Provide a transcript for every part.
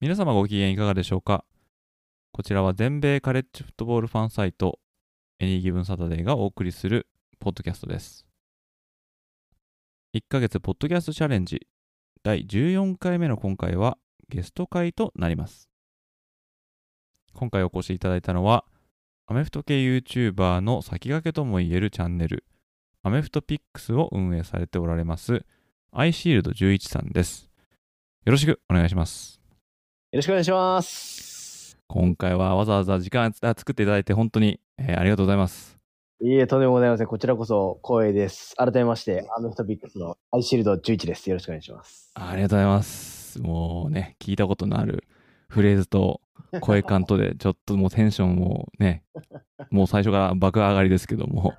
皆様ご機嫌いかがでしょうか？こちらは全米カレッジフットボールファンサイトエニーギブンサタデーがお送りするポッドキャストです1ヶ月ポッドキャストチャレンジ第14回目の今回はゲスト会となります今回お越しいただいたのは、アメフト系 YouTuber の先駆けともいえるチャンネル、アメフトピックスを運営されておられます、アイシールド11さんです。よろしくお願いします。よろしくお願いします。今回はわざわざ時間作っていただいて本当に、えーありがとうございます。いいえ、とんでもございません。こちらこそ光栄です。改めまして、アメフトビックスのアイシールド11です。よろしくお願いします。ありがとうございます。もうね、聞いたことのあるフレーズと声感とで、ちょっともうテンションもね、もう最初から爆上がりですけども。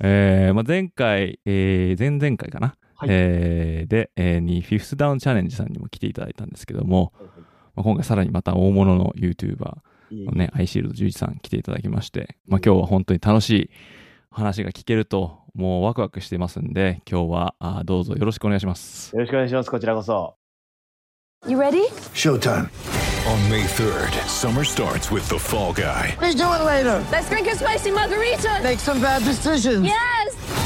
えーまあ、前回、えー前々回かな、はいえーで、えーにフィフスダウンチャレンジさんにも来ていただいたんですけども、まあ、今回さらにまた大物の YouTuber のね、アイシールド11さん来ていただきまして、まあ、今日は本当に楽しい話が聞けると、もうワクワクしてますんで、今日はあーどうぞよろしくお願いします。よろしくお願いします。こちらこそ。You ready? Showtime. On May 3rd, summer starts with The Fall Guy. Let's do it later. Let's drink a spicy margarita. Make some bad decisions. Yes.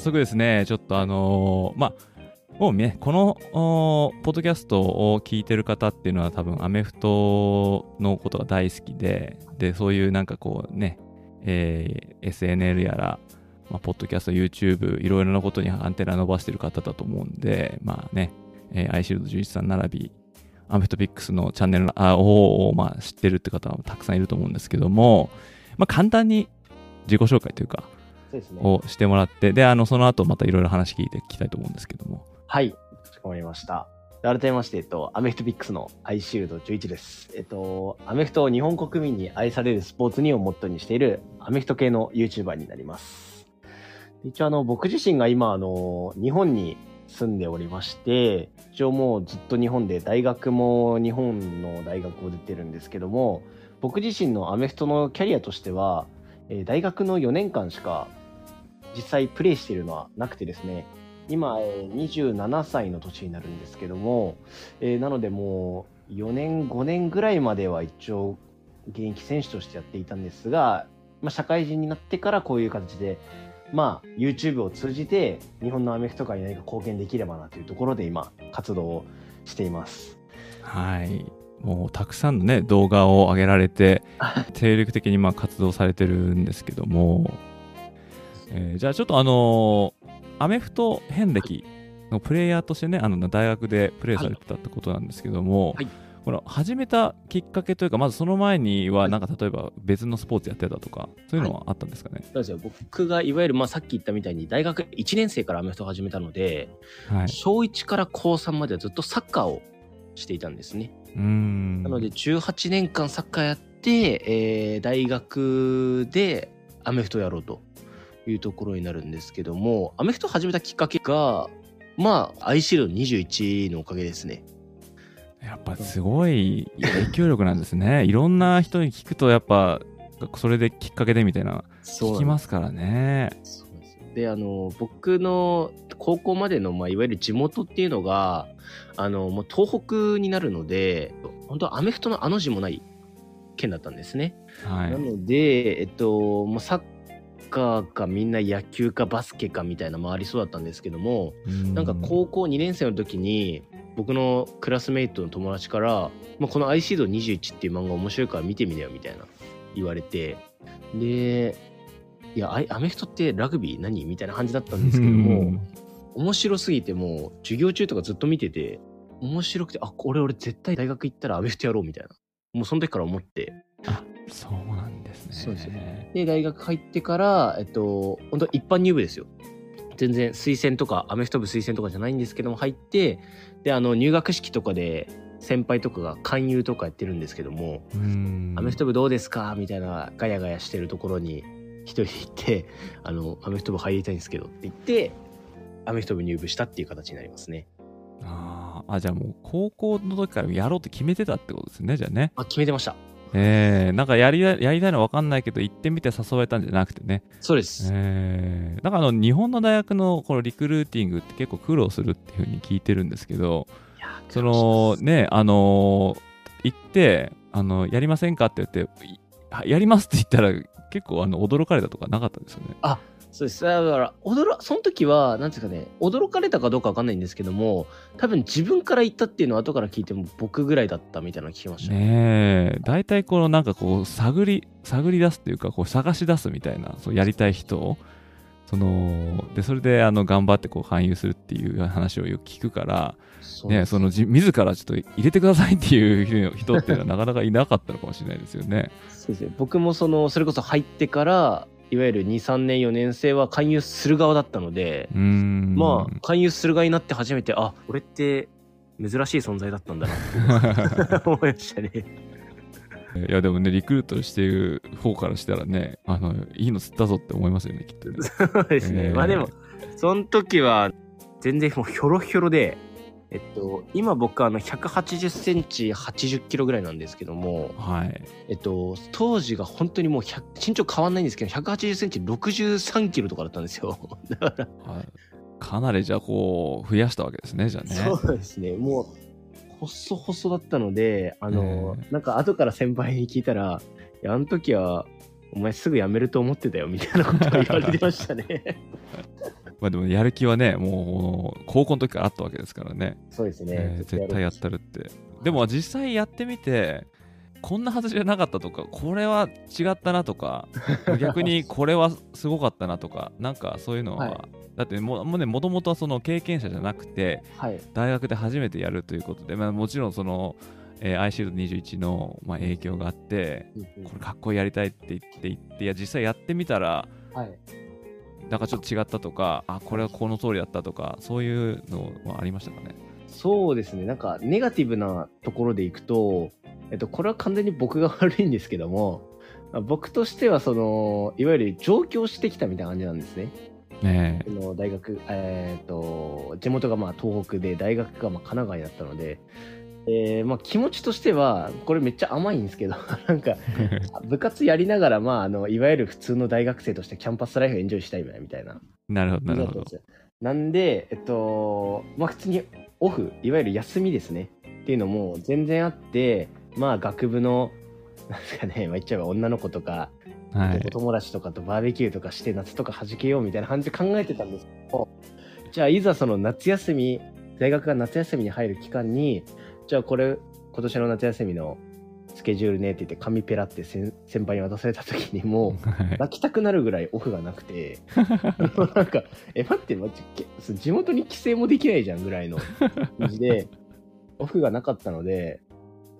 速ですね、ちょっとあのーまあ、もうね、このポッドキャストを聞いてる方っていうのは多分アメフトのことが大好きで、で、そういうなんかこうね、えー SNL やら、まあ、ポッドキャスト、YouTube、いろいろなことにアンテナ伸ばしてる方だと思うんで、まあね、えー、アイシールド11さん並び、アメフトピックスのチャンネルを、まあ、知ってるって方はたくさんいると思うんですけども、まあ、簡単に自己紹介というか、をしてもらって、で、あの、その後またいろいろ話聞いていきたいと思うんですけども。はい。かしこまりました。で改めまして、えっと、アメフトビックスのアイシールド11です。えっと、アメフトを日本国民に愛されるスポーツにをモットーにしているアメフト系の YouTuber になります。一応、あの、僕自身が今、あの、日本に住んでおりまして、一応もうずっと日本で大学も日本の大学を出てるんですけども、僕自身のアメフトのキャリアとしては、えー大学の4年間しか実際プレイしているのはなくてですね、今、えー27歳の年になるんですけども、えーなのでもう4年、5年ぐらいまでは一応現役選手としてやっていたんですが、まあ、社会人になってからこういう形で、まあ、YouTube を通じて日本のアメフト界に何か貢献できればなというところで今、活動をしています。はい。もうたくさんのね、動画を上げられて、精力的にまあ活動されてるんですけども、えーじゃあちょっとあのーアメフト遍歴のプレイヤーとしてね、あの大学でプレイされてたってことなんですけども、はいこの始めたきっかけというか、まずその前には、なんか例えば別のスポーツやってたとか、そういうのはあったんですかね？そうですよ僕がいわゆるまあさっき言ったみたいに大学1年生からアメフトを始めたので、はい。小1から高3まではずっとサッカーをしていたんですね。うーん。なので18年間サッカーやって、えー大学でアメフトをやろうというところになるんですけどもアメフトを始めたきっかけがまあアイシールド21のおかげですね。やっぱすごい影響力なんですね。いろんな人に聞くと、やっぱ、それできっかけでみたいな、聞きますからね。であの僕の高校までの、まあ、いわゆる地元っていうのがあのもう東北になるので本当はアメフトのあの字もない県だったんですね。はいな。ので、えっと、もうサッカーかみんな野球かバスケかみたいなのもありそうだったんですけども、うん。なんか高校2年生の時に僕のクラスメイトの友達から、まあ、この「アイシード21」っていう漫画面白いから見てみなよみたいな言われて。でいやアメフトってラグビー何みたいな感じだったんですけども面白すぎてもう授業中とかずっと見てて面白くてあこれ俺絶対大学行ったらアメフトやろうみたいなもうその時から思ってそうなんですね。そうですよで大学入ってからえっと本当一般入部ですよ。全然推薦とかアメフト部推薦とかじゃないんですけども入ってであの入学式とかで先輩とかが勧誘とかやってるんですけどもうん。アメフト部どうですか？みたいなガヤガヤしてるところに一人で行ってあのアメフト部入りたいんですけどって言ってアメフト部入部したっていう形になりますね。あー。あ、じゃあもう高校の時からやろうって決めてたってことですね、じゃあね。あ決めてましたえー、なんかやりややりたいの分かんないけど行ってみて誘われたんじゃなくてね。そうです、えー、なんかあの日本の大学のこのリクルーティングって結構苦労するっていうふうに聞いてるんですけど、そのね、あのー行って、あの、やりませんかって言って、やりますって言ったら結構あの驚かれたとかなかったですよね。そうです。だから、驚、その時は、なんていうかね、驚かれたかどうかわかんないんですけども、多分自分から言ったっていうのは後から聞いても僕ぐらいだったみたいなの聞きましたね。ねえ、大体このなんかこう探り、探り出すっていうか、こう探し出すみたいな、そうやりたい人を、その、で、それであの頑張ってこう勧誘するっていう話をよく聞くから、ね、そのじ自らちょっと入れてくださいっていう人っていうのはなかなかいなかったのかもしれないですよね。そうですね。僕もその、それこそ入ってから、いわゆる2、3年、4年生は勧誘する側だったので。まあ、勧誘する側になって初めて、あ、俺って珍しい存在だったんだなって 思いましたね。いやでもね、リクルートしてる方からしたらね、あの、いいの釣ったぞって思いますよね、きっとね。そうですね。えーまあでも、その時は全然もうひょろひょろで、えっと、今僕はあの180センチ80キロぐらいなんですけども、はい。えっと、当時が本当にもう100身長変わんないんですけど、180センチ63キロとかだったんですよ。だから、はいかなりじゃあこう、増やしたわけですね、じゃあね。そうですね。もう、細々だったので、あの、えなんか後から先輩に聞いたら、いや、あの時は、お前すぐ辞めると思ってたよみたいなことを言われてましたね。まあでもやる気はね、もう高校の時からあったわけですからね。そうですね。えー絶対やったるって。でも実際やってみて、こんなはずじゃなかったとか、これは違ったなとか、逆にこれはすごかったなとか、なんかそういうのは、はだってもうもうね、もともとはその経験者じゃなくて、はい。大学で初めてやるということで、まあ、もちろんその、えー、アイシールド21の、まあ、影響があって、これかっこいいやりたいって言って言って、いや、実際やってみたら、はい。なんかちょっと違ったとか、あ、これはこの通りだったとか、そういうのはありましたかね？そうですね。なんか、ネガティブなところでいくと、えっと、これは完全に僕が悪いんですけども、まあ僕としては、その、いわゆる上京してきたみたいな感じなんですね。ねその大学、えっと、地元がまあ東北で、大学がまあ神奈川にだったので、えーまあ気持ちとしては、これめっちゃ甘いんですけど、なんか、え。部活やりながら、まあ、あの、いわゆる普通の大学生としてキャンパスライフをエンジョイしたいみたいな。なるほど、なるほどなんで、えっと、まあ普通にオフ、いわゆる休みですね。っていうのも全然あって、まあ学部の、なんですかね、まあ言っちゃえば女の子とか、はいお。友達とかとバーベキューとかして夏とか弾けようみたいな感じで考えてたんですけど、じゃあいざその夏休み、大学が夏休みに入る期間に、じゃあこれ、今年の夏休みのスケジュールねって言って紙ペラって先先輩に渡された時にも泣きたくなるぐらいオフがなくて、なんか、え、待って、待って、地元に帰省もできないじゃんぐらいの感じで、オフがなかったので、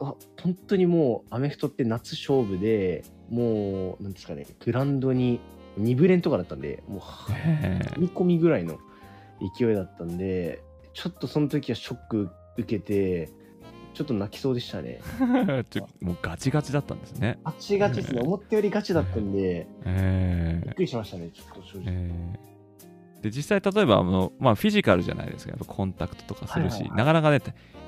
あ、本当にもうアメフトって夏勝負で、もう、なんですかね、グラウンドに2ブレンとかだったんで、もう、はへみ込みぐらいの勢いだったんで、ちょっとその時はショック受けて、ちょっと泣きそうでしたね。え ちょもうガチガチだったんですね。ガチガチですね。思ったよりガチだったんで、えびっくりしましたね、ちょっと正直。えーで実際例えばあの、まあ、フィジカルじゃないですかやっぱコンタクトとかするし、はいはいはい。なかなかね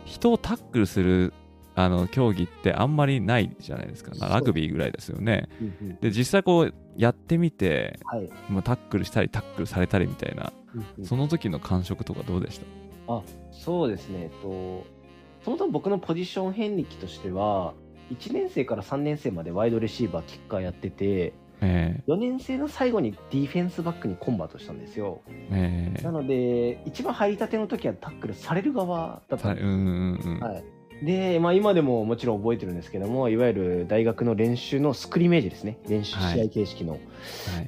人をタックルするあの競技ってあんまりないじゃないですか。そう。ラグビーぐらいですよね。うんうん。で実際こうやってみて、はい。まあ、タックルしたりタックルされたりみたいなうんうん。その時の感触とかどうでした？そうですね、えっと、そもそも僕のポジション遍歴としては、1年生から3年生までワイドレシーバー、キッカーやってて、え4年生の最後にディフェンスバックにコンバートしたんですよ。ええ。なので、一番入りたての時はタックルされる側だった。んですさうんうんうん。はい、で、まあ、今でももちろん覚えてるんですけども、いわゆる大学の練習のスクリメージですね、練習はい試合形式の、はい。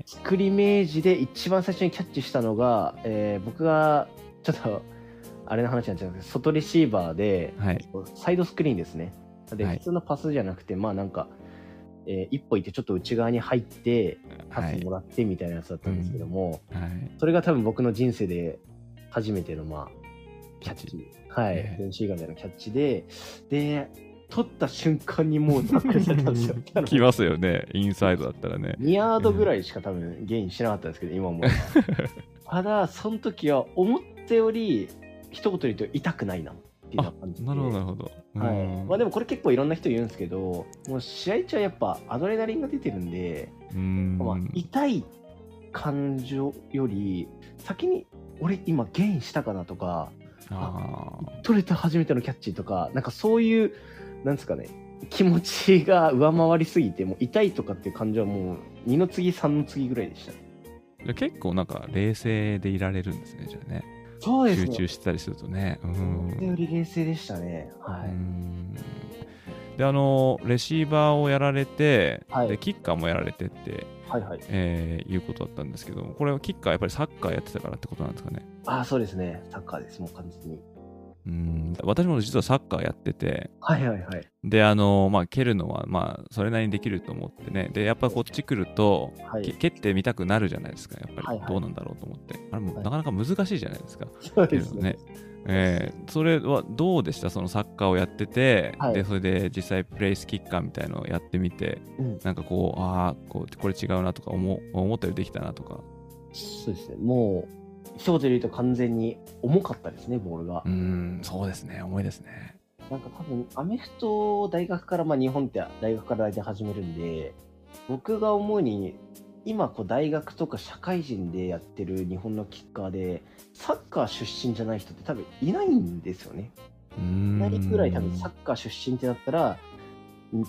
スクリメージで一番最初にキャッチしたのが、えー僕がちょっとあれの話になっちゃうんですけど、外レシーバーで、はいサイドスクリーンですね。で、はい普通のパスじゃなくて、まあなんか、えー一歩行ってちょっと内側に入って、パはいスも。らってみたいなやつだったんですけども、はい。それが多分僕の人生で初めての、まあ、キャッチ。はい。ええ電子以外でのキャッチで、で、取った瞬間にもうタックルされたんですよ。ますよね、インサイドだったらね。2ヤードぐらいしか多分ゲインしなかったんですけど、今も。ただ、その時は思ったより、一言で言うと痛くないなって感じで。なるほど、なるほど。はいうんまあ、でもこれ結構いろんな人言うんですけど、もう試合中はやっぱアドレナリンが出てるんで、うん。まあ、痛い感情より先に俺今ゲインしたかなとかあ取れた初めてのキャッチとかなんかそういうなんですかね気持ちが上回りすぎてもう痛いとかっていう感情はもう2の次3の次ぐらいでした結構なんか冷静でいられるんですね、じゃあね。そうですね。集中してたりするとね。う思ったよん。り冷静でしたね。はうい、ん。で、あの、レシーバーをやられて、はい。で、キッカーもやられてって、はいはい。えーいうことだったんですけど、これはキッカーやっぱりサッカーやってたからってことなんですかね。ああそうですね。サッカーですもう完全にうん。私も実はサッカーやってて、はいはいはいで、あの、まあ、蹴るのは、まあ、それなりにできると思ってね。で、やっぱこっち来ると、はいけ蹴ってみたくなるじゃないですか。やっぱはいはいりどうなんだろうと思って。あれもはいなかなか難しいじゃないですか。そうですね。えーそれはどうでした？そのサッカーをやってて、はいで、それで実際プレイスキッカーみたいのをやってみて、うんなんかこう、ああ、こうこれ違うなとか思う思ったよりできたなとか。そうですねもう一言で言うと完全に重かったですねボールがうーん、そうですね。重いですね。なんか多分、アメフトを大学から、まあ日本って大学から大体始めるんで、僕が思うに、今こう大学とか社会人でやってる日本のキッカーで、サッカー出身じゃない人って多分いないんですよね。うーん。2人ぐらい多分サッカー出身ってなったら、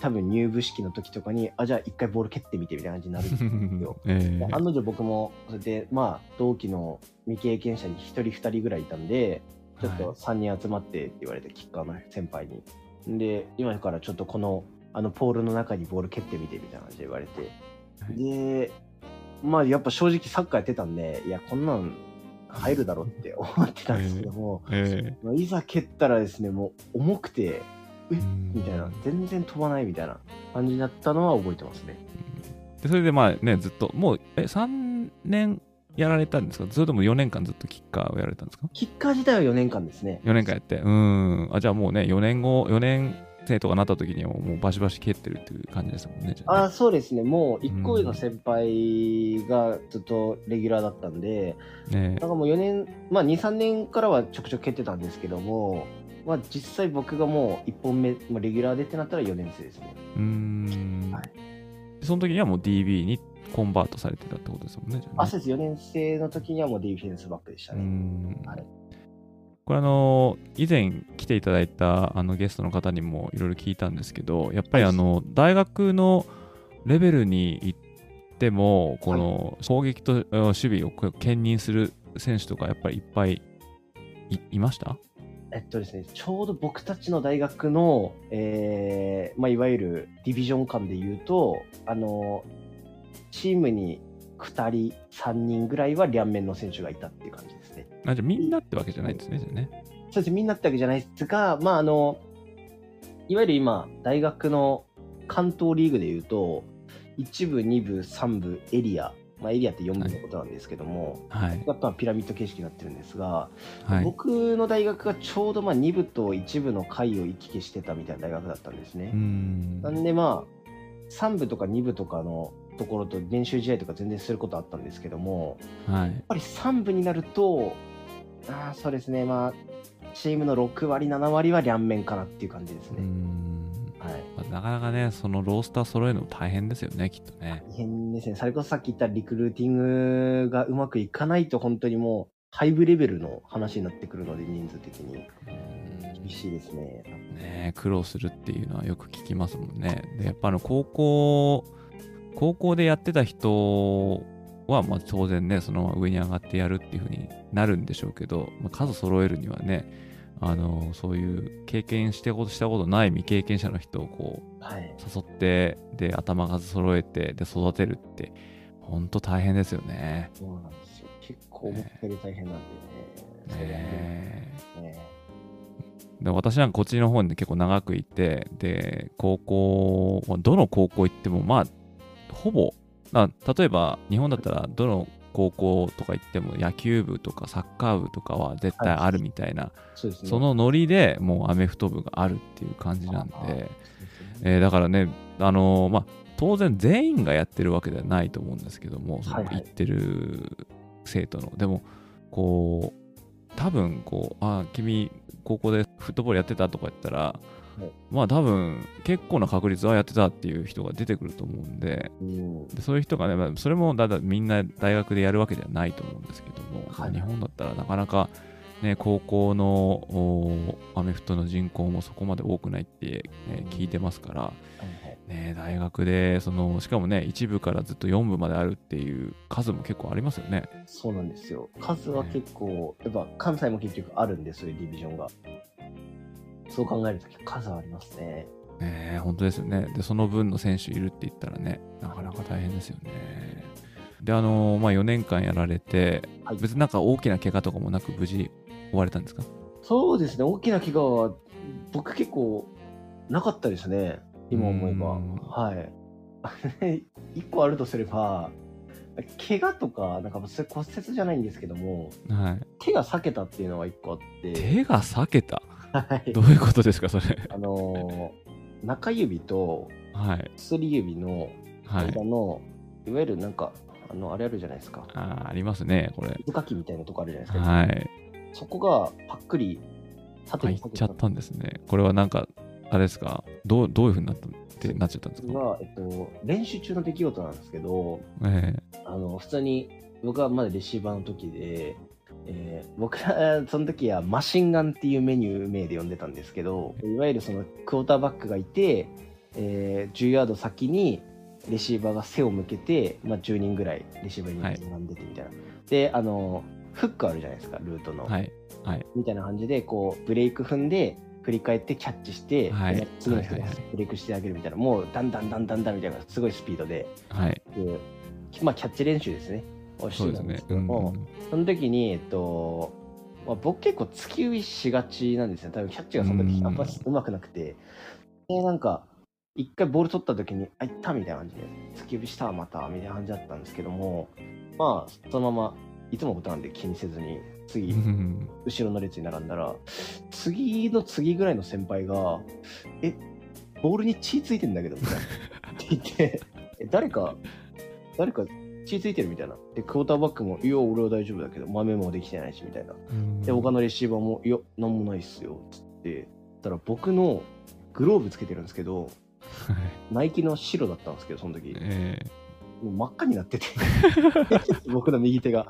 多分入部式の時とかに、あ、じゃあ一回ボール蹴ってみてみたいな感じになるんですよ。えでー案の定僕も、それで、まあ、同期の未経験者に1人2人ぐらいいたんで、ちょっと3人集まってって言われて、キッカーの先輩に。で、今からちょっとこの、あのポールの中にボール蹴ってみてみたいな感じで言われて。はいで、まあやっぱ正直サッカーやってたんで、いや、こんなん入るだろうって思ってたんですけども、えまあいざ蹴ったらですね、もう重くて、ーみたいな、全然飛ばないみたいな感じになったのは覚えてますね。でそれでまあね、ずっと、もう、え、3年やられたんですか？それとも4年間ずっとキッカーをやられたんですか？キッカー自体は4年間ですね。4年間やって。うーん。あ、じゃあもうね、4年後、4年生とかなった時にはもうバシバシ蹴ってるっていう感じですもんね。あねあそうですね、もう1個上の先輩がずっとレギュラーだったんで、ねだからもう4年、まあ2、3年からはちょくちょく蹴ってたんですけども、まあ実際僕がもう1本目、まあ、レギュラーでってなったら4年生ですね。うーん。はいその時にはもう DB にコンバートされてたってことですもんね。じゃあそうです、4年生の時にはもうディフェンスバックでしたね。んはいこれあの以前来ていただいたあのゲストの方にもいろいろ聞いたんですけどやっぱりあの大学のレベルに行ってもこの攻撃とえ守備を兼任する選手とかやっぱりいっぱいいいました？えっとですね、ちょうど僕たちの大学の、えーまあ、いわゆるディビジョン間で言うと、あの、チームに2人、3人ぐらいは両面の選手がいたっていう感じですね。あじゃあみんなってわけじゃないんですねじゃそうですみんなってわけじゃないですが、まあ、あの、いわゆる今、大学の関東リーグで言うと、1部、2部、3部、エリア、まあ、エリアって4部のことなんですけども、はい。やっぱピラミッド形式になってるんですが、はい。僕の大学がちょうどまあ2部と1部の会を行き来してたみたいな大学だったんですね。ん。なんでまあ、3部とか2部とかのところと練習試合とか全然することあったんですけども、はい。やっぱり3部になると、ああ、そうですね、まあ、チームの6割、7割は両面かなっていう感じですね。んはい。まあなかなかねそのロースター揃えるの大変ですよねきっとね大変ですね。それこそさっき言ったリクルーティングがうまくいかないと本当にもう、ハイブレベルの話になってくるので、人数的に。厳しいですね。ね苦労するっていうのはよく聞きますもんね。でやっぱあの高校高校でやってた人は、まあ、当然ね、そのまま上に上がってやるっていう風になるんでしょうけど、まあ、数揃えるにはね、あのそういう経験してことしたことない未経験者の人をこうはい。誘ってで頭数揃えてで育てるって本当大変ですよね。そうなんですよ。結構思ったより大変なんでね。ねでねで私なんかこっちの方に結構長くいてで高校まあどの高校行ってもまあほぼな例えば日本だったらどの高校とか行っても野球部とかサッカー部とかは絶対あるみたいな、そうですね。そのノリでもうアメフト部があるっていう感じなんあで、ねえーだからね、あのーまあ、当然全員がやってるわけではないと思うんですけども、そのはいはい行ってる生徒の。でも、こう、多分こう、あー君、高校でフットボールやってたとか言ったら、いまあ多分結構な確率はやってたっていう人が出てくると思うんで、うん。でそういう人がね、まあ、それもだだみんな大学でやるわけではないと思うんですけども、はい日本だったらなかなか、ね、高校のおアメフトの人口もそこまで多くないって、ね聞いてますから、ね、大学でそのしかもね1部からずっと4部まであるっていう数も結構ありますよね。そうなんですよ。数は結構、やっぱ関西も結局あるんで、そういうディビジョンが。そう考えると数はありますね。ねえ本当ですよね。で、その分の選手いるって言ったらね、なかなか大変ですよね。で、あのまあ、4年間やられて、はい別になんか大きな怪我とかもなく無事終われたんですか？そうですね、大きな怪我は僕結構なかったですね、今思えば。うんはい。一個あるとすれば、怪我とか、なんかそれ骨折じゃないんですけども、はい。手が裂けたっていうのが一個あって、手が裂けた？はいどういうことですか、それ？あのー中指とはい。薬指のはい。間の、い、わゆるなんか、あの、あれあるじゃないですか。あーありますね、これ。水かきみたいなとこあるじゃないですか。はい。そこがパックリ縦入にっちゃったんですね。これはなんか、あれですか？どうどういうふうになったってなっちゃったんですか？が、えっと、練習中の出来事なんですけど、えあの普通に僕はまだレシーバーの時で、えー僕らその時はマシンガンっていうメニュー名で呼んでたんですけどいわゆるそのクォーターバックがいて、えー10ヤード先にレシーバーが背を向けて、まあ、10人ぐらいレシーバーに並んでてみたいな、であのフックあるじゃないですかルートの、えはい。みたいな感じでこうブレイク踏んで振り返ってキャッチして、はいで次の人ブレイクしてあげるみたいな、もうだんだんだんだんだんみたいなすごいスピードではい。でまあ、キャッチ練習ですね。をしてたんでそうですけども、その時に、えっと、まあ、僕結構突き指しがちなんですよ。多分キャッチがその時うんあんまりうまくなくて。で、なんか、一回ボール取った時に、あ、いったみたいな感じで、突き指したまた、みたいな感じだったんですけども、まあ、そのまま、いつものことなんで気にせずに、次、うん後ろの列に並んだら、次の次ぐらいの先輩が、え、ボールに血ついてんだけど、みたいな。って言って、え、誰か、誰か血ついてるみたいな。で、クォーターバックも、いや、俺は大丈夫だけど、豆もできてないし、みたいな。で、他のレシーバーも、いや、なんもないっすよ、つって。たら僕のグローブつけてるんですけど、はい。ナイキの白だったんですけど、その時。えもう真っ赤になってて。僕の右手が。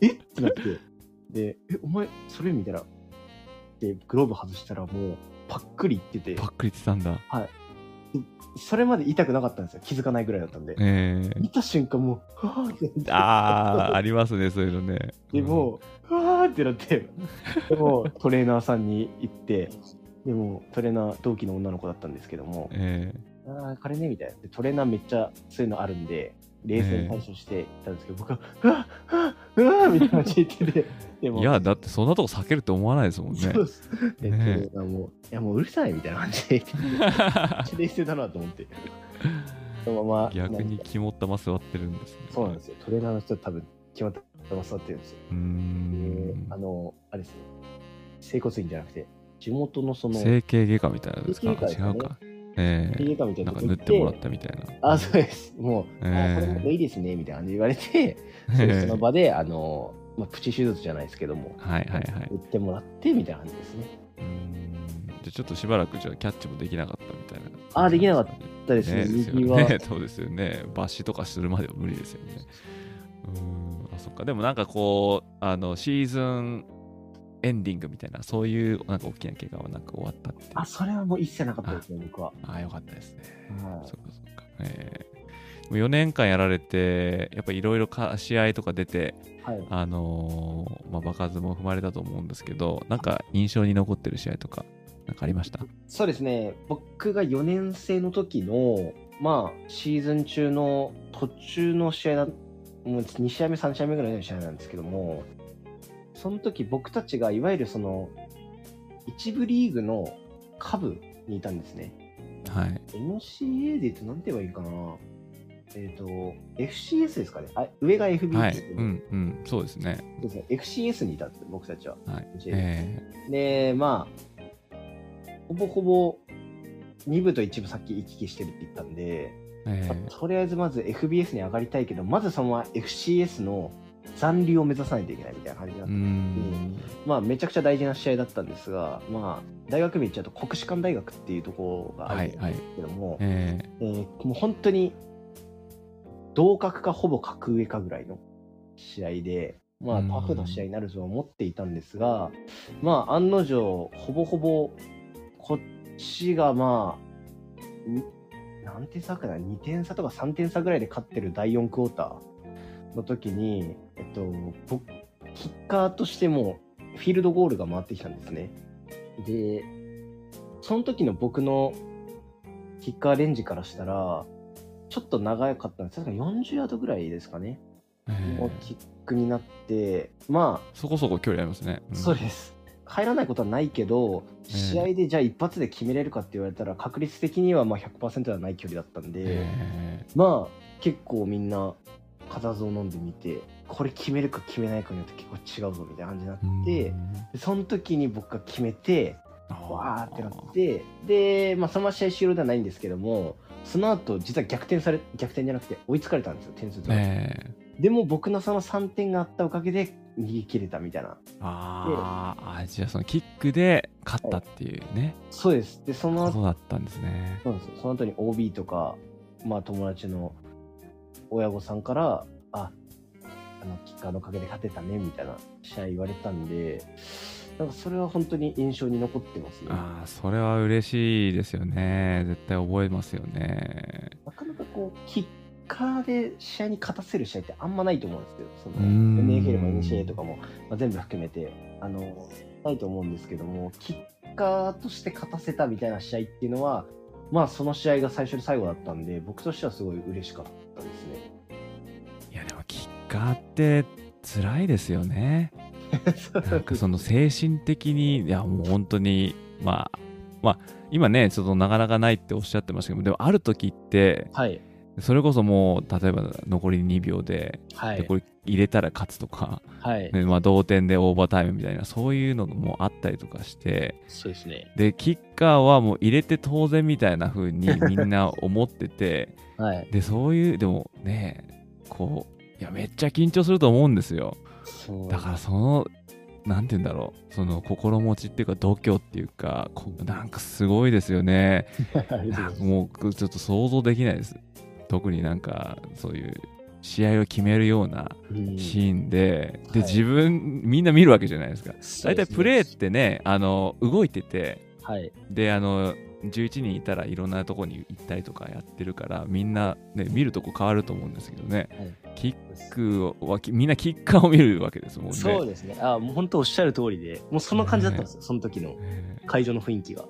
えっ？てなって。でえお前それ？みたいな。でグローブ外したらもうパックリいってて。えパックリってたんだ。それまで痛くなかったんですよ。気づかないぐらいだったんで。ええ見た瞬間もうああ、ありますね、そういうのね。でもうわーってなって。でもトレーナーさんに行ってでもトレーナー同期の女の子だったんですけどもうん、えああ、彼ね、みたいな。で、トレーナーめっちゃそういうのあるんで、冷静に対処してたんですけど、僕は、うわっ、うわっ、みたいな感じで言ってて、でも、えいや、だってそんなとこ避けるって思わないですもんね。そうです。で、トレねーナーも、いや、もううるさいみたいな感じで 冷静だなと思って。そのまま、逆に肝っ玉座ってるんですね。そうなんですよ。トレーナーの人多分、決まったまま座ってるんですよ。うんあ。の、あれですね、整骨院じゃなくて、地元のその、整形外科みたいなのですか？ね違うか。ええ映画みたいななんとこ行か塗ってもらったみたいな。あ、そうです。もう、えーあこれもいいですね、みたいな感じで言われて、その場で、あの、まあ、プチ手術じゃないですけども、はいはいはい。言ってもらってみたいな感じですね。うーんじゃあちょっとしばらくじゃあキャッチもできなかったみたいな。あできなかっったですね右はね。そうですよね。抜歯とかするまでは無理ですよね。うーん、あ、そっか。でもなんかこう、あの、シーズンエンディングみたいな、そういうなんか大きな怪我はなく終わったって。あ、それはもう一切なかったですね、僕は。あ、よかったですね。はいそっかそっか。えー4年間やられて、やっぱいろいろ試合とか出て、はい。あのーまあ、場数も踏まれたと思うんですけど、なんか印象に残ってる試合とか、なんかありました？そうですね。僕が4年生の時の、まあ、シーズン中の途中の試合だ、もう2試合目、3試合目ぐらいの試合なんですけども、その時僕たちがいわゆるその、一部リーグの下部にいたんですね。はい。NCA で言うと何て言えばいいかな。えっ、と、FCS ですかね。あ上が FB はい。うん、うん、そうですね。そうですね FCS にいたんですよ僕たちは。はい。えで、まあ、ほぼほぼ2部と1部さっき行き来してるって言ったんで、ーえまあとりあえずまず FBS に上がりたいけど、まずそのまま FCS の残留を目指さないといけないみたいな感じになって、ん。まあめちゃくちゃ大事な試合だったんですが、まあ大学名行っちゃうと国士舘大学っていうところがあるんですけども、ええーもう本当に同格かほぼ格上かぐらいの試合で、まあうんタフな試合になるとは思っていたんですが、まあ案の定、ほぼほぼこっちがまあ、に何点差かな ?2 点差とか3点差ぐらいで勝ってる第4クォーターの時に、えっと、僕、キッカーとしてもフィールドゴールが回ってきたんですね。で、その時の僕のキッカーレンジからしたら、ちょっと長かったんです。確か40ヤードぐらいですかね。キックになって、まそこそこ距離ありますね。あ、そうです。入らないことはないけど、え試合でじゃあ一発で決めれるかって言われたら、確率的にはまあ100%ではない距離だったんで、えまあ、結構みんな、固唾を飲んでみて、これ決めるか決めないかによって結構違うぞみたいな感じになーって、その時に僕が決めて、あわーってなって、で、まあ、そのまま試合終了ではないんですけども、その後、実は逆転され、逆転じゃなくて追いつかれたんですよ、点数と。えーでも僕のその3点があったおかげで逃げ切れたみたいな。あーあ、じゃあそのキックで勝ったっていうね、そうです。で、その後、ことだったんですね。そうですよその後に OB とか、まあ友達の親御さんから、あ、あの、キッカーのおかげで勝てたね、みたいな試合言われたんで、なんかそれは本当に印象に残ってますね。ああ、それは嬉しいですよね。絶対覚えますよね。なかなかこう、キッカーで試合に勝たせる試合ってあんまないと思うんですけど、その NFL も NCA とかも、まあ、全部含めて、あの、ないと思うんですけども、キッカーとして勝たせたみたいな試合っていうのは、まあその試合が最初で最後だったんで、僕としてはすごい嬉しかったですね。いや、でもキッカーって辛いですよね。なんかその精神的に、いや、もう本当に、まあ、まあ、今ね、ちょっとなかなかないっておっしゃってましたけど、でもある時って、はい。それこそもう、例えば残り2秒で、はい。でこれ入れたら勝つとか、はい。ねまあ、同点でオーバータイムみたいな、そういうのもあったりとかして、そうですね。で、キッカーはもう入れて当然みたいな風にみんな思ってて、はい。で、そういう、でもね、こう、いや、めっちゃ緊張すると思うんですよ。そう。だからその、なんて言うんだろう、その心持ちっていうか、度胸っていうか、なんかすごいですよね。もうちょっと想像できないです。特になんか、そういう試合を決めるようなうんシーンで、で、はい自分、みんな見るわけじゃないですか。大そうですね体プレーってね、あの、動いてて、はい。で、あの、11人いたらいろんなとこに行ったりとかやってるから、みんな、ね、見るとこ変わると思うんですけどね、はいキックは、きみんなキッカーを見るわけですもんね。そうですね。あ、もう本当おっしゃる通りで、もうそんな感じだったんですよ、その時のえ会場の雰囲気が。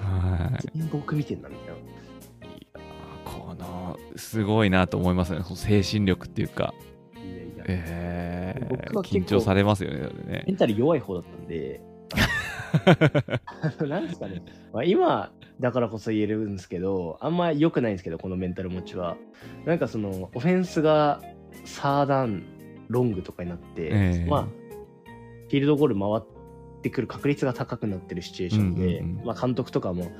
ーはい。僕見てんだみたいな。この、すごいなと思いますね。その精神力っていうか、いやいや。えー僕は緊張されますよね。ねメンタル弱い方だったんで、なんですかね、まあ、今だからこそ言えるんですけど、あんま良くないんですけど、このメンタル持ちは。なんかその、オフェンスがサーダン、ロングとかになって、ええまあ、フィールドゴール回ってくる確率が高くなってるシチュエーションで、うんうんうんまあ、監督とかも、フィ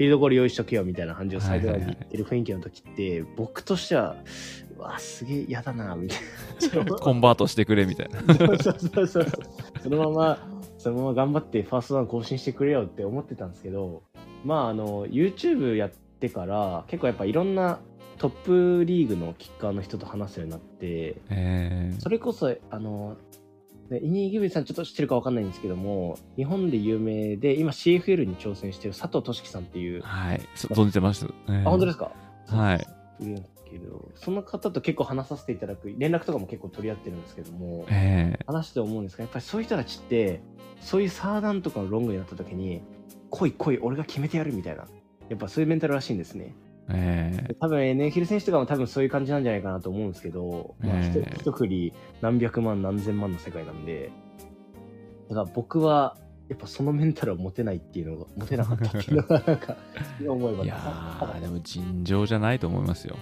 ールドゴール用意しとけよみたいな感じをサイドラインにはいはいはい言ってる雰囲気の時って、僕としては、うわ、すげえ嫌だな、みたいな。コンバートしてくれみたいな。そうそうそうそう。そのまま、そのまま頑張ってファーストダウン更新してくれよって思ってたんですけど、まあ、あの、YouTube やってから、結構やっぱいろんなトップリーグのキッカーの人と話すようになって、えー。それこそ、あの、ねイニー・ギブリさんちょっと知ってるかわかんないんですけども、日本で有名で、今 CFL に挑戦してる佐藤俊樹さんっていう、はい、そ存じてました。えーあ、本当ですか？はい。上けど、その方と結構話させていただく、連絡とかも結構取り合ってるんですけども、ええ。話して思うんですが、やっぱりそういう人たちって、そういうサーダンとかのロングになった時に、来い来い、俺が決めてやるみたいな、やっぱそういうメンタルらしいんですね。ええ。多分 NFL 選手とかも多分そういう感じなんじゃないかなと思うんですけど、まあ、一振り何百万何千万の世界なんで、だから僕はやっぱそのメンタルを持てないっていうのが、持てなかったっていうのが、なんか、今思えばいやーでも尋常じゃないと思いますよ。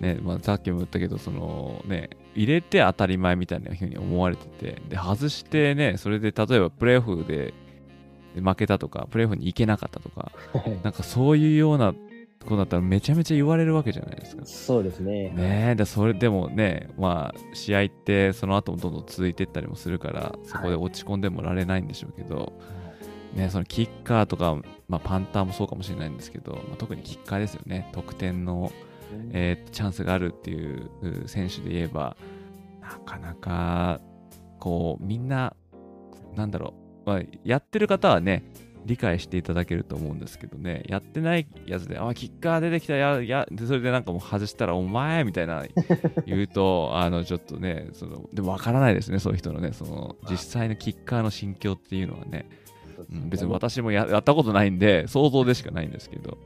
ねまあ、さっきも言ったけどその、ね、入れて当たり前みたいなふうに思われててで外してねそれで例えばプレーオフで負けたとかプレーオフに行けなかったとか なんかそういうようなことだったらめちゃめちゃ言われるわけじゃないですか。そうですね。ねえでそれでもねまあ試合ってその後もどんどん続いていったりもするからそこで落ち込んでもられないんでしょうけど、ね、そのキッカーとか、まあ、パンターもそうかもしれないんですけど、まあ、特にキッカーですよね得点の、えーチャンスがあるっていうう選手で言えばなかなかこうみんななんだろう、まあ、やってる方はね理解していただけると思うんですけどね。やってないやつで「あキッカー出てきたやや」でそれでなんかもう外したら「お前」みたいな 言うとあのちょっとねそのでも分からないですねそういう人のね。その実際のキッカーの心境っていうのはね、うん、別に私もややったことないんで想像でしかないんですけど、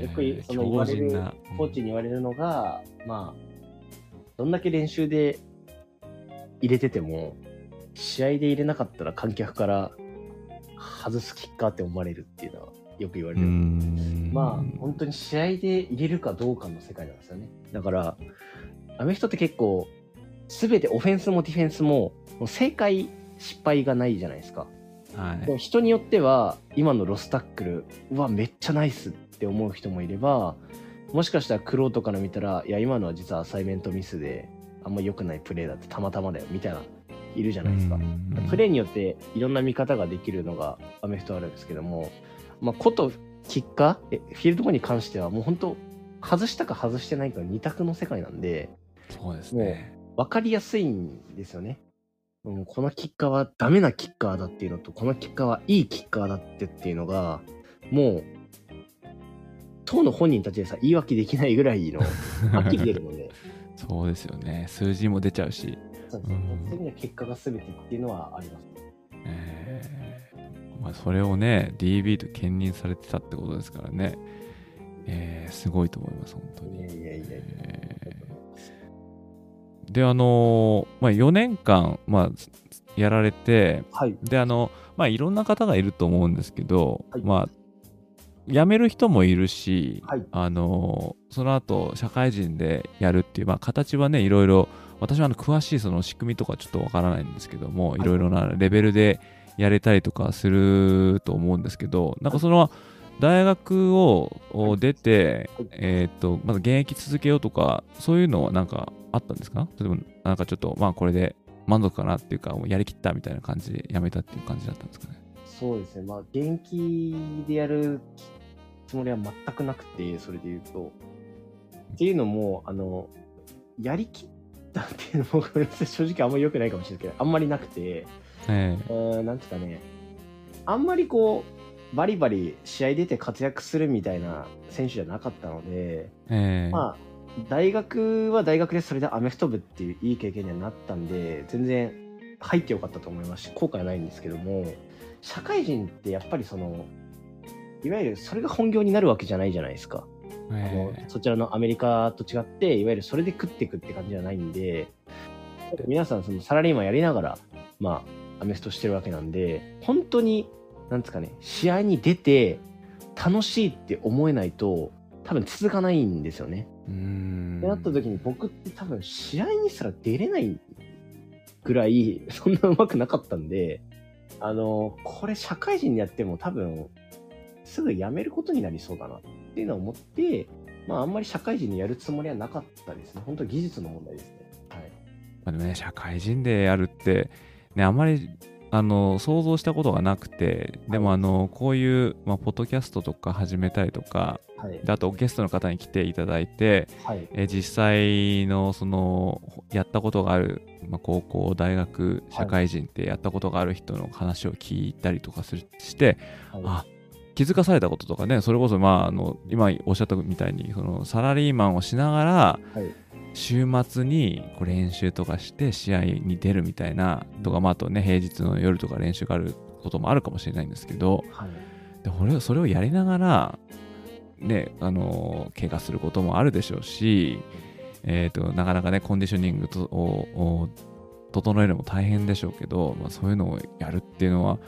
よくその言われるコーチに言われるのが、まあ、どんだけ練習で入れてても、試合で入れなかったら観客から外すキッカーって思われるっていうのはよく言われうる。んまあ、本当に試合で入れるかどうかの世界なんですよね。だから、アメフトって結構、すべてオフェンスもディフェンスも、もう正解、失敗がないじゃないですか。はい人によっては、今のロスタックル、うわ、めっちゃナイスって思う人もいれば、もしかしたらクローとから見たら、いや、今のは実はアサイメントミスで、あんま良くないプレーだってたまたまだよ、みたいな、いるじゃないですか。プレーによっていろんな見方ができるのがアメフトあるんですけども、まあ、ことキッカー、えフィールドゴールに関してはもう本当、外したか外してないかの二択の世界なんで、そうですね。分かりやすいんですよね。うん、このキッカーはダメなキッカーだっていうのと、このキッカーはいいキッカーだってっていうのが、もう、当の本人たちでさ、言い訳できないぐらいの、はっきり出るので、そうですよね。数字も出ちゃうし。そうですね。基本的には結果が全てっていうのはあります。えーまあ、それをね、DB と兼任されてたってことですからね。えーすごいと思います、本当に。いやいやいやいやえーで、あのーまあ、4年間、まあ、やられて、はい。で、あの、まあ、いろんな方がいると思うんですけど、はいまあ、辞める人もいるし、はい。あのその後社会人でやるっていう、まあ、形はねいろいろ私はあの詳しいその仕組みとかちょっとわからないんですけども、いい。ろいろなレベルでやれたりとかすると思うんですけどなんかその大学をを出て、はい。えーっとまず現役続けようとかそういうのはなんかあったんですか？例えばなんかちょっとまあこれで満足かなっていうかもうやりきったみたいな感じで辞めたっていう感じだったんですかね？そうですね。まあ、現役でやるつもりは全くなくて、それで言うと。っていうのも、あの、やりきったっていうのも、正直あんまり良くないかもしれないけど、あんまりなくて、えうーん、なんていうかね、あんまりこう、バリバリ試合出て活躍するみたいな選手じゃなかったので、ええ。えまあ、大学は大学でそれでアメフト部っていういい経験にはなったんで、全然入ってよかったと思いますし、後悔はないんですけども、社会人ってやっぱりその、いわゆるそれが本業になるわけじゃないじゃないですか。あのえそちらのアメリカと違って、いわゆるそれで食っていくって感じじゃないんで、皆さんそのサラリーマンやりながら、まあ、アメフトしてるわけなんで、本当に、なんですかね、試合に出て楽しいって思えないと、多分続かないんですよね。ってなった時に僕って多分試合にすら出れないぐらい、そんな上手くなかったんで、あの、これ社会人にやっても多分、すぐ辞めることになりそうだなっていうのを思って、まああんまり社会人にやるつもりはなかったですね。本当技術の問題ですね。はい。まあ、でもね、社会人でやるって、ね、あまりあの想像したことがなくて、でもあのこういう、まあ、ポッドキャストとか始めたりとか、はい。であとゲストの方に来ていただいて、はい。え実際のそのやったことがある、まあ、高校、大学、社会人ってやったことがある人の話を聞いたりとかするして、はいあ気づかされたこととかねそれこそまああの今おっしゃったみたいにそのサラリーマンをしながらはい。週末にこう練習とかして試合に出るみたいなとか、まあ、あとね平日の夜とか練習があることもあるかもしれないんですけどはい。でそれをやりながらねあの怪我することもあるでしょうし、えー、となかなかねコンディショニングとをを整えるのも大変でしょうけど、まあ、そういうのをやるっていうのは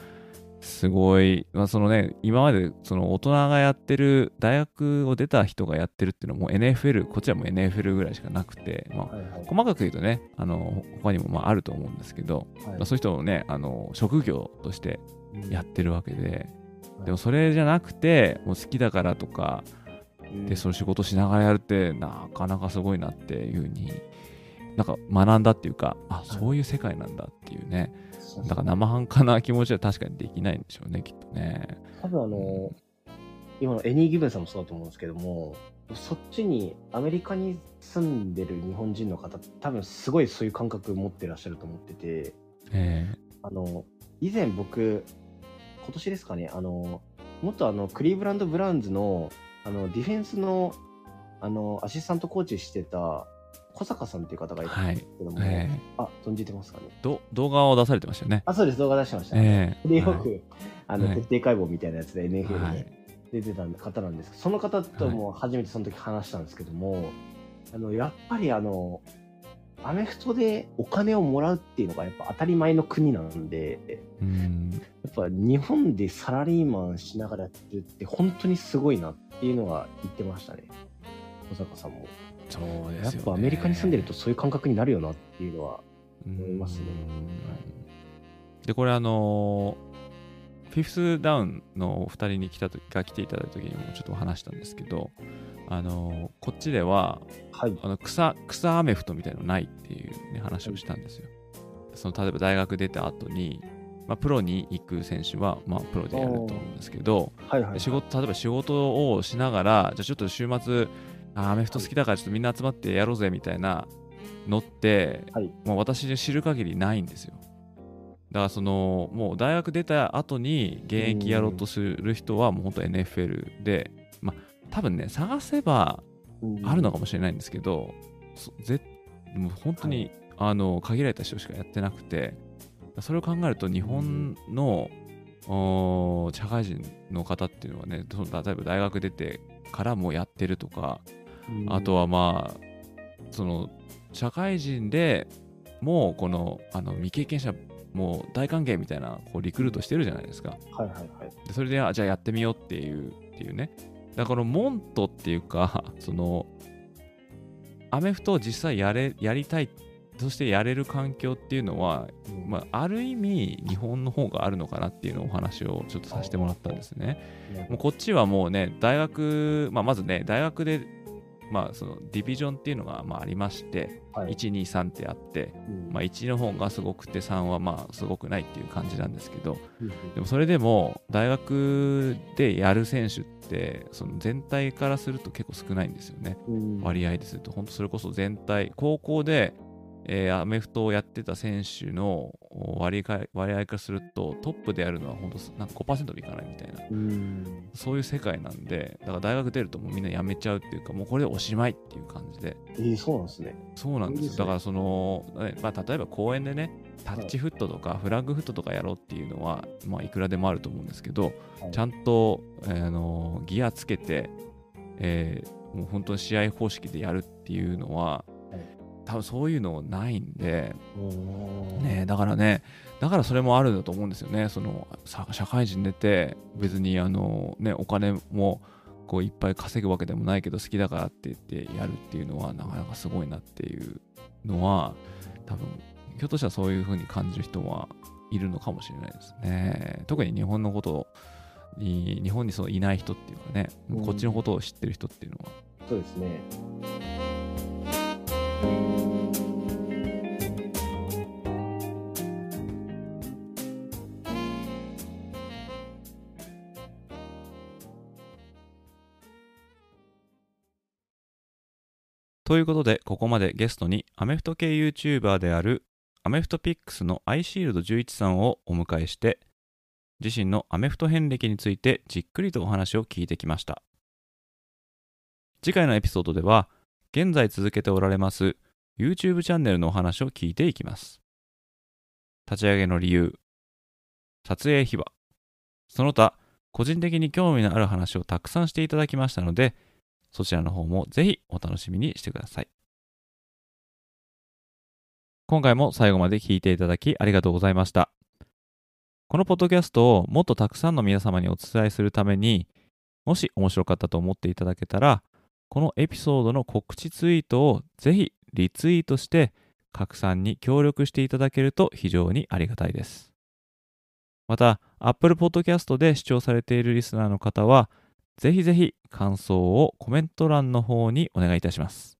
すごい、まあ、そのね今までその大人がやってる大学を出た人がやってるっていうのはもう NFL こっちはもう NFL ぐらいしかなくて、まあ、はい。はい。細かく言うとねあの他にもまああると思うんですけど、まあ、そういう人をねあの職業としてやってるわけで、でもそれじゃなくてもう好きだからとかでその仕事しながらやるってなかなかすごいなっていうふうになんか学んだっていうかあそういう世界なんだっていうね。だから生半可な気持ちは確かにできないんでしょうねきっとね。多分あの、今のエニー・ギブンさんもそうだと思うんですけども、そっちにアメリカに住んでる日本人の方、多分すごいそういう感覚持ってらっしゃると思ってて、え。あの、以前僕、今年ですかね、あの、元あの、クリーブランド・ブラウンズの、あの、ディフェンスの、あの、アシスタントコーチしてた小坂さんっていう方がいたんはいですけども、えあ、存じてますかね？ど動画を出されてましたよね。あ、そうです、動画出してましたね。ええ。で、よく、はい。あの、はい。徹底解剖みたいなやつで NFL はい。で出てた方なんですけど、その方とも初めてその時話したんですけども、あの、やっぱりあの、アメフトでお金をもらうっていうのがやっぱ当たり前の国なんで、うん。やっぱ日本でサラリーマンしながらやってるって本当にすごいなっていうのは言ってましたね。小坂さんも。そうですやっぱアメリカに住んでるとそういう感覚になるよなっていうのは、思いますねでこれあのフィフスダウンのお二人に来た時が来ていただいた時にもちょっと話したんですけどあのこっちでははい。あの草草アメフトみたいのないっていう、ね、話をしたんですよ。その例えば大学出た後に、まあ、プロに行く選手は、まあ、プロでやると思うんですけど、はいはい、はい。仕事例えば仕事をしながらじゃあちょっと週末あアメフト好きだからちょっとみんな集まってやろうぜみたいなのって、はい。もう私で知る限りないんですよ。だからそのもう大学出た後に現役やろうとする人はもう本当 NFL でまあ多分ね探せばあるのかもしれないんですけど、そぜもう本当に、あの限られた人しかやってなくてそれを考えると日本の、社会人の方っていうのはね例えば大学出てからもやってるとか、あとは、はまあその社会人でもうこのあの未経験者もう大歓迎みたいなこうリクルートしてるじゃないですか。はいはいはい。でそれであじゃあやってみようっていうっていうねだからモントっていうかそのアメフトを実際やれやりたいそしてやれる環境っていうのは、まあ、ある意味日本の方があるのかなっていうのをお話をちょっとさせてもらったんですね。もうこっちはもうね大学、まあ、まずね大学で、まあ、そのディビジョンっていうのがまあありまして、はい。123ってあって、うん。まあ、1の方がすごくて3はまあすごくないっていう感じなんですけど、うん。でもそれでも大学でやる選手ってその全体からすると結構少ないんですよね。うん。割合ですると。本当それこそ全体高校で、えーアメフトをやってた選手の割合割合からするとトップでやるのは本当なんか5%もいかないみたいな。うん。そういう世界なんでだから大学出るともうみんな辞めちゃうっていうかもうこれでおしまいっていう感じで。えー、そうなんですね。そうなんですね。だからその、ねまあ、例えば公園でね、タッチフットとかフラッグフットとかやろうっていうのは、まあ、いくらでもあると思うんですけど、はい。ちゃんと、えーあのギアつけて、えーもう本当に試合方式でやるっていうのは、はい多分そういうのないんで、うんね、だからね、だからそれもあるんだと思うんですよね。そのさ社会人出て、別にあの、ね、お金もこういっぱい稼ぐわけでもないけど、好きだからって言ってやるっていうのは、なかなかすごいなっていうのは、多分ひょっとしたらそういう風に感じる人はいるのかもしれないですね。特に日本のことに、日本にそのいない人っていうかね、うんこっちのことを知ってる人っていうのは、そうですね。ということで、ここまでゲストにアメフト系 YouTuber であるアメフトピックスのアイシールド11さんをお迎えして、自身のアメフト遍歴についてじっくりとお話を聞いてきました。次回のエピソードでは、現在続けておられます YouTube チャンネルのお話を聞いていきます。立ち上げの理由、撮影秘話、その他、個人的に興味のある話をたくさんしていただきましたので、そちらの方もぜひお楽しみにしてください。今回も最後まで聞いていただきありがとうございました。このポッドキャストをもっとたくさんの皆様にお伝えするために、もし面白かったと思っていただけたら、このエピソードの告知ツイートをぜひリツイートして拡散に協力していただけると非常にありがたいです。また、Apple Podcast で視聴されているリスナーの方は、ぜひぜひ感想をコメント欄の方にお願いいたします。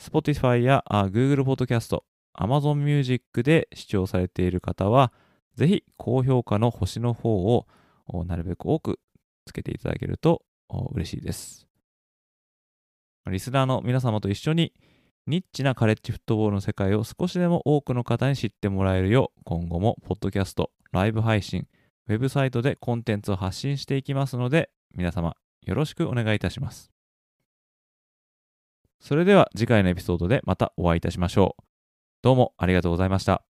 Spotify やあ Google Podcast、Amazon Music で視聴されている方は、ぜひ高評価の星の方をなるべく多くつけていただけると嬉しいです。リスナーの皆様と一緒にニッチなカレッジフットボールの世界を少しでも多くの方に知ってもらえるよう、今後もポッドキャスト、ライブ配信、ウェブサイトでコンテンツを発信していきますので、皆様よろしくお願いいたします。それでは次回のエピソードでまたお会いいたしましょう。どうもありがとうございました。